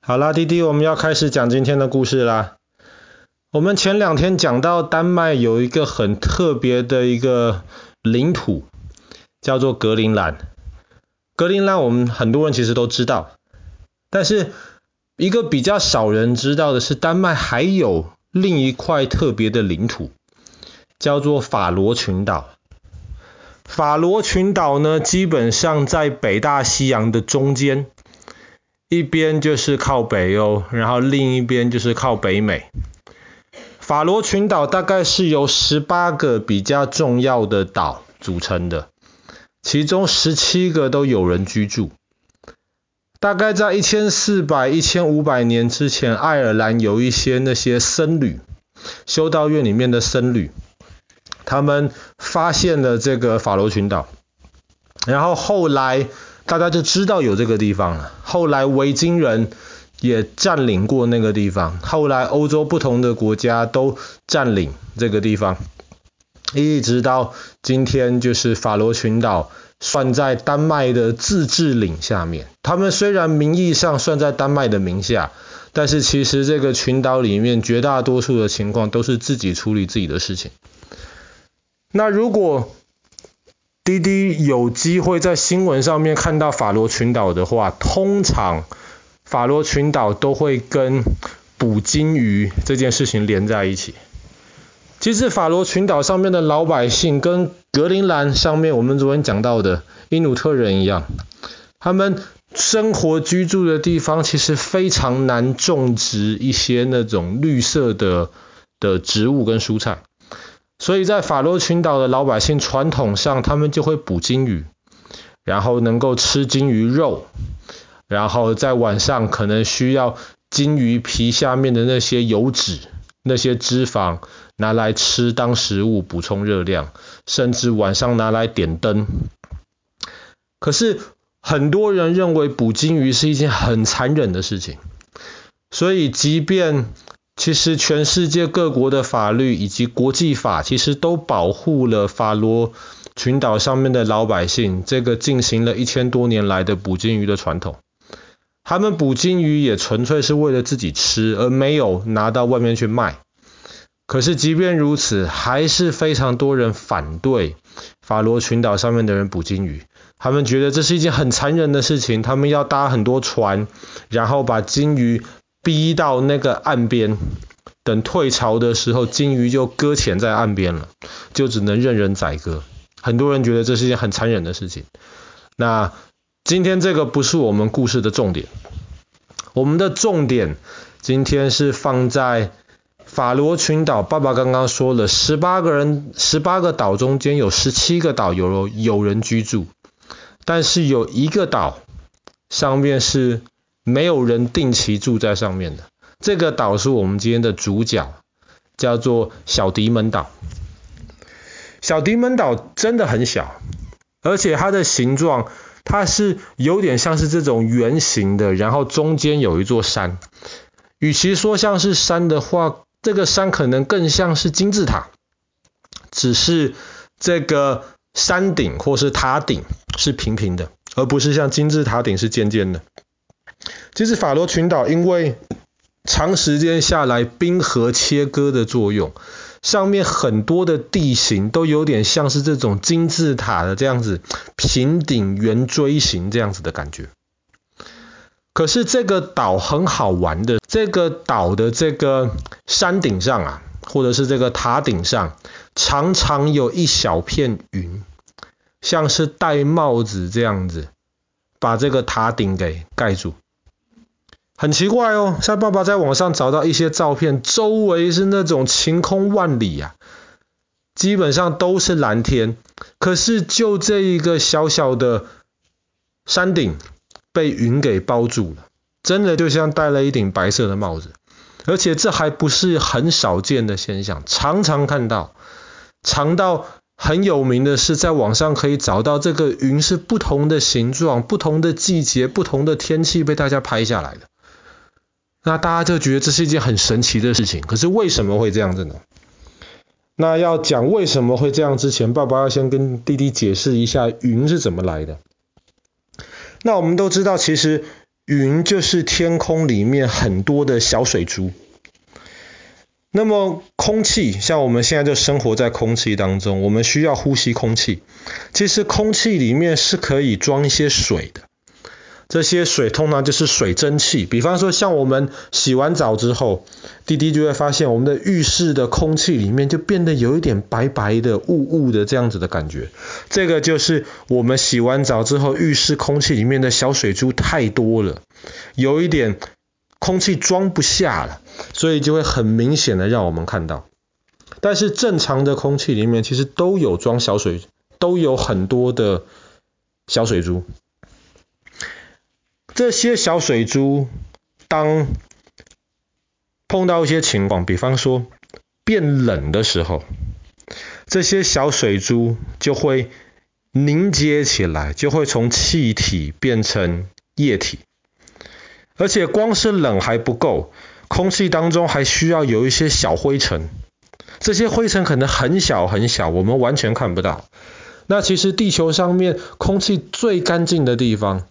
好啦，弟弟，我们要开始讲今天的故事啦。我们前两天讲到丹麦有一个很特别的一个领土，叫做格陵兰。格陵兰我们很多人其实都知道，但是一个比较少人知道的是，丹麦还有另一块特别的领土，叫做法罗群岛。法罗群岛呢，基本上在北大西洋的中间。一边就是靠北欧，然后另一边就是靠北美。法罗群岛大概是由十八个比较重要的岛组成的，其中十七个都有人居住。大概在一千四百、一千五百年之前，爱尔兰有一些那些僧侣，修道院里面的僧侣，他们发现了这个法罗群岛，然后后来。大家就知道有这个地方了。后来维京人也占领过那个地方，后来欧洲不同的国家都占领这个地方，一直到今天，就是法罗群岛算在丹麦的自治领下面。他们虽然名义上算在丹麦的名下，但是其实这个群岛里面绝大多数的情况都是自己处理自己的事情。那如果滴滴有机会在新闻上面看到法罗群岛的话，通常法罗群岛都会跟捕鲸鱼这件事情连在一起。其实法罗群岛上面的老百姓跟格陵兰上面我们昨天讲到的因纽特人一样，他们生活居住的地方其实非常难种植一些那种绿色的的植物跟蔬菜。所以在法罗群岛的老百姓传统上，他们就会捕鲸鱼，然后能够吃鲸鱼肉，然后在晚上可能需要鲸鱼皮下面的那些油脂、那些脂肪拿来吃当食物补充热量，甚至晚上拿来点灯。可是很多人认为捕鲸鱼是一件很残忍的事情，所以即便其实全世界各国的法律以及国际法，其实都保护了法罗群岛上面的老百姓，这个进行了一千多年来的捕鲸鱼的传统。他们捕鲸鱼也纯粹是为了自己吃，而没有拿到外面去卖。可是即便如此，还是非常多人反对法罗群岛上面的人捕鲸鱼。他们觉得这是一件很残忍的事情，他们要搭很多船，然后把鲸鱼。逼到那个岸边，等退潮的时候，鲸鱼就搁浅在岸边了，就只能任人宰割。很多人觉得这是一件很残忍的事情。那今天这个不是我们故事的重点，我们的重点今天是放在法罗群岛。爸爸刚刚说了，十八个人，十八个岛中间有十七个岛有有人居住，但是有一个岛上面是。没有人定期住在上面的，这个岛是我们今天的主角，叫做小迪门岛。小迪门岛真的很小，而且它的形状，它是有点像是这种圆形的，然后中间有一座山。与其说像是山的话，这个山可能更像是金字塔，只是这个山顶或是塔顶是平平的，而不是像金字塔顶是尖尖的。其实法罗群岛因为长时间下来冰河切割的作用，上面很多的地形都有点像是这种金字塔的这样子平顶圆锥形这样子的感觉。可是这个岛很好玩的，这个岛的这个山顶上啊，或者是这个塔顶上，常常有一小片云，像是戴帽子这样子，把这个塔顶给盖住。很奇怪哦，像爸爸在网上找到一些照片，周围是那种晴空万里啊，基本上都是蓝天，可是就这一个小小的山顶被云给包住了，真的就像戴了一顶白色的帽子，而且这还不是很少见的现象，常常看到，常到很有名的是在网上可以找到这个云是不同的形状、不同的季节、不同的天气被大家拍下来的。那大家就觉得这是一件很神奇的事情，可是为什么会这样子呢？那要讲为什么会这样之前，爸爸要先跟弟弟解释一下云是怎么来的。那我们都知道，其实云就是天空里面很多的小水珠。那么空气，像我们现在就生活在空气当中，我们需要呼吸空气。其实空气里面是可以装一些水的。这些水通常就是水蒸气，比方说像我们洗完澡之后，滴滴就会发现我们的浴室的空气里面就变得有一点白白的、雾雾的这样子的感觉。这个就是我们洗完澡之后，浴室空气里面的小水珠太多了，有一点空气装不下了，所以就会很明显的让我们看到。但是正常的空气里面其实都有装小水，都有很多的小水珠。这些小水珠，当碰到一些情况，比方说变冷的时候，这些小水珠就会凝结起来，就会从气体变成液体。而且光是冷还不够，空气当中还需要有一些小灰尘。这些灰尘可能很小很小，我们完全看不到。那其实地球上面空气最干净的地方。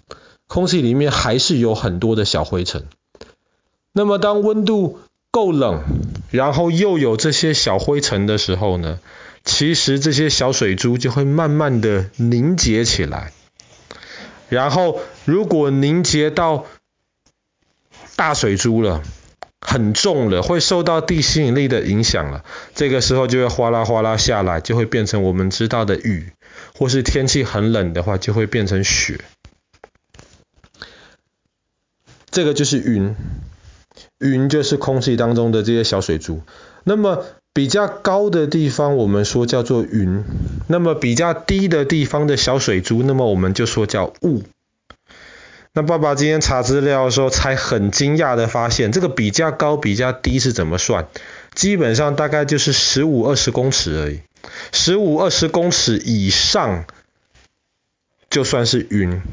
空气里面还是有很多的小灰尘。那么当温度够冷，然后又有这些小灰尘的时候呢，其实这些小水珠就会慢慢的凝结起来。然后如果凝结到大水珠了，很重了，会受到地心引力的影响了，这个时候就会哗啦哗啦下来，就会变成我们知道的雨，或是天气很冷的话，就会变成雪。这个就是云，云就是空气当中的这些小水珠。那么比较高的地方，我们说叫做云；那么比较低的地方的小水珠，那么我们就说叫雾。那爸爸今天查资料的时候，才很惊讶的发现，这个比较高、比较低是怎么算？基本上大概就是十五、二十公尺而已。十五、二十公尺以上就算是云，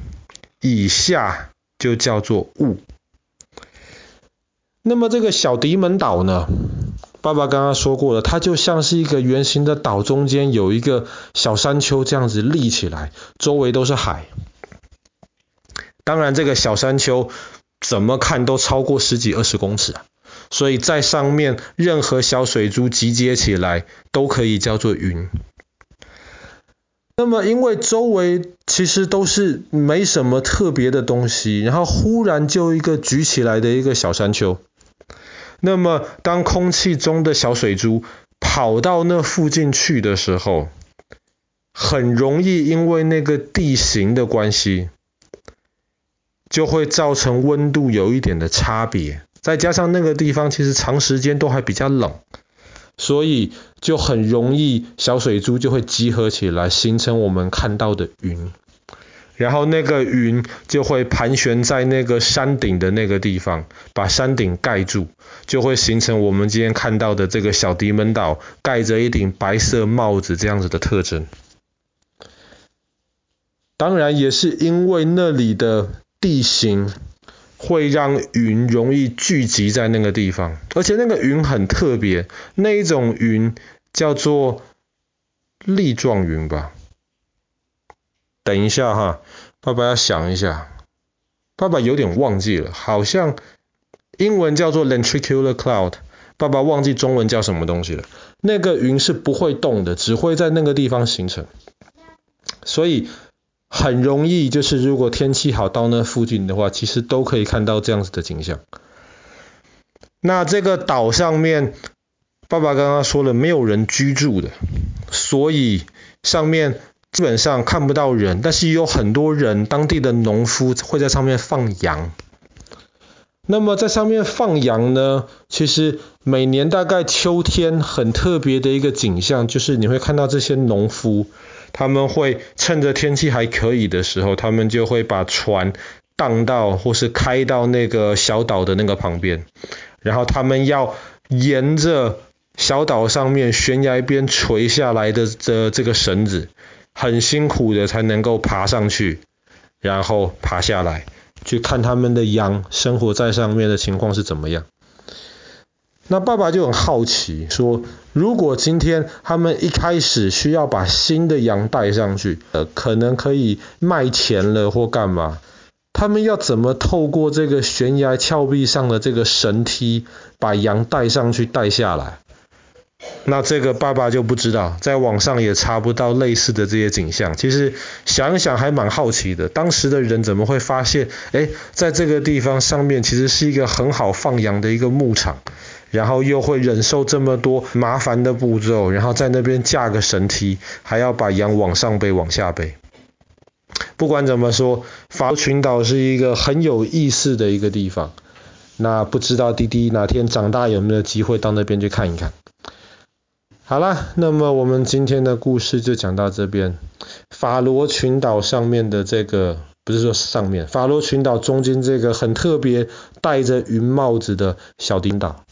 以下就叫做雾。那么这个小迪门岛呢？爸爸刚刚说过了，它就像是一个圆形的岛，中间有一个小山丘这样子立起来，周围都是海。当然，这个小山丘怎么看都超过十几二十公尺啊，所以在上面任何小水珠集结起来都可以叫做云。那么因为周围其实都是没什么特别的东西，然后忽然就一个举起来的一个小山丘。那么，当空气中的小水珠跑到那附近去的时候，很容易因为那个地形的关系，就会造成温度有一点的差别。再加上那个地方其实长时间都还比较冷，所以就很容易小水珠就会集合起来，形成我们看到的云。然后那个云就会盘旋在那个山顶的那个地方，把山顶盖住，就会形成我们今天看到的这个小迪门岛盖着一顶白色帽子这样子的特征。当然也是因为那里的地形会让云容易聚集在那个地方，而且那个云很特别，那一种云叫做粒状云吧。等一下哈，爸爸要想一下，爸爸有点忘记了，好像英文叫做 lenticular cloud，爸爸忘记中文叫什么东西了。那个云是不会动的，只会在那个地方形成，所以很容易就是如果天气好到那附近的话，其实都可以看到这样子的景象。那这个岛上面，爸爸刚刚说了没有人居住的，所以上面。基本上看不到人，但是有很多人，当地的农夫会在上面放羊。那么在上面放羊呢，其实每年大概秋天很特别的一个景象，就是你会看到这些农夫，他们会趁着天气还可以的时候，他们就会把船荡到或是开到那个小岛的那个旁边，然后他们要沿着小岛上面悬崖边垂下来的这这个绳子。很辛苦的才能够爬上去，然后爬下来，去看他们的羊生活在上面的情况是怎么样。那爸爸就很好奇，说如果今天他们一开始需要把新的羊带上去，呃，可能可以卖钱了或干嘛，他们要怎么透过这个悬崖峭壁上的这个绳梯，把羊带上去带下来？那这个爸爸就不知道，在网上也查不到类似的这些景象。其实想一想还蛮好奇的，当时的人怎么会发现，诶，在这个地方上面其实是一个很好放羊的一个牧场，然后又会忍受这么多麻烦的步骤，然后在那边架个绳梯，还要把羊往上背往下背。不管怎么说，法罗群岛是一个很有意思的一个地方。那不知道弟弟哪天长大有没有机会到那边去看一看。好啦，那么我们今天的故事就讲到这边。法罗群岛上面的这个，不是说上面，法罗群岛中间这个很特别戴着云帽子的小丁岛。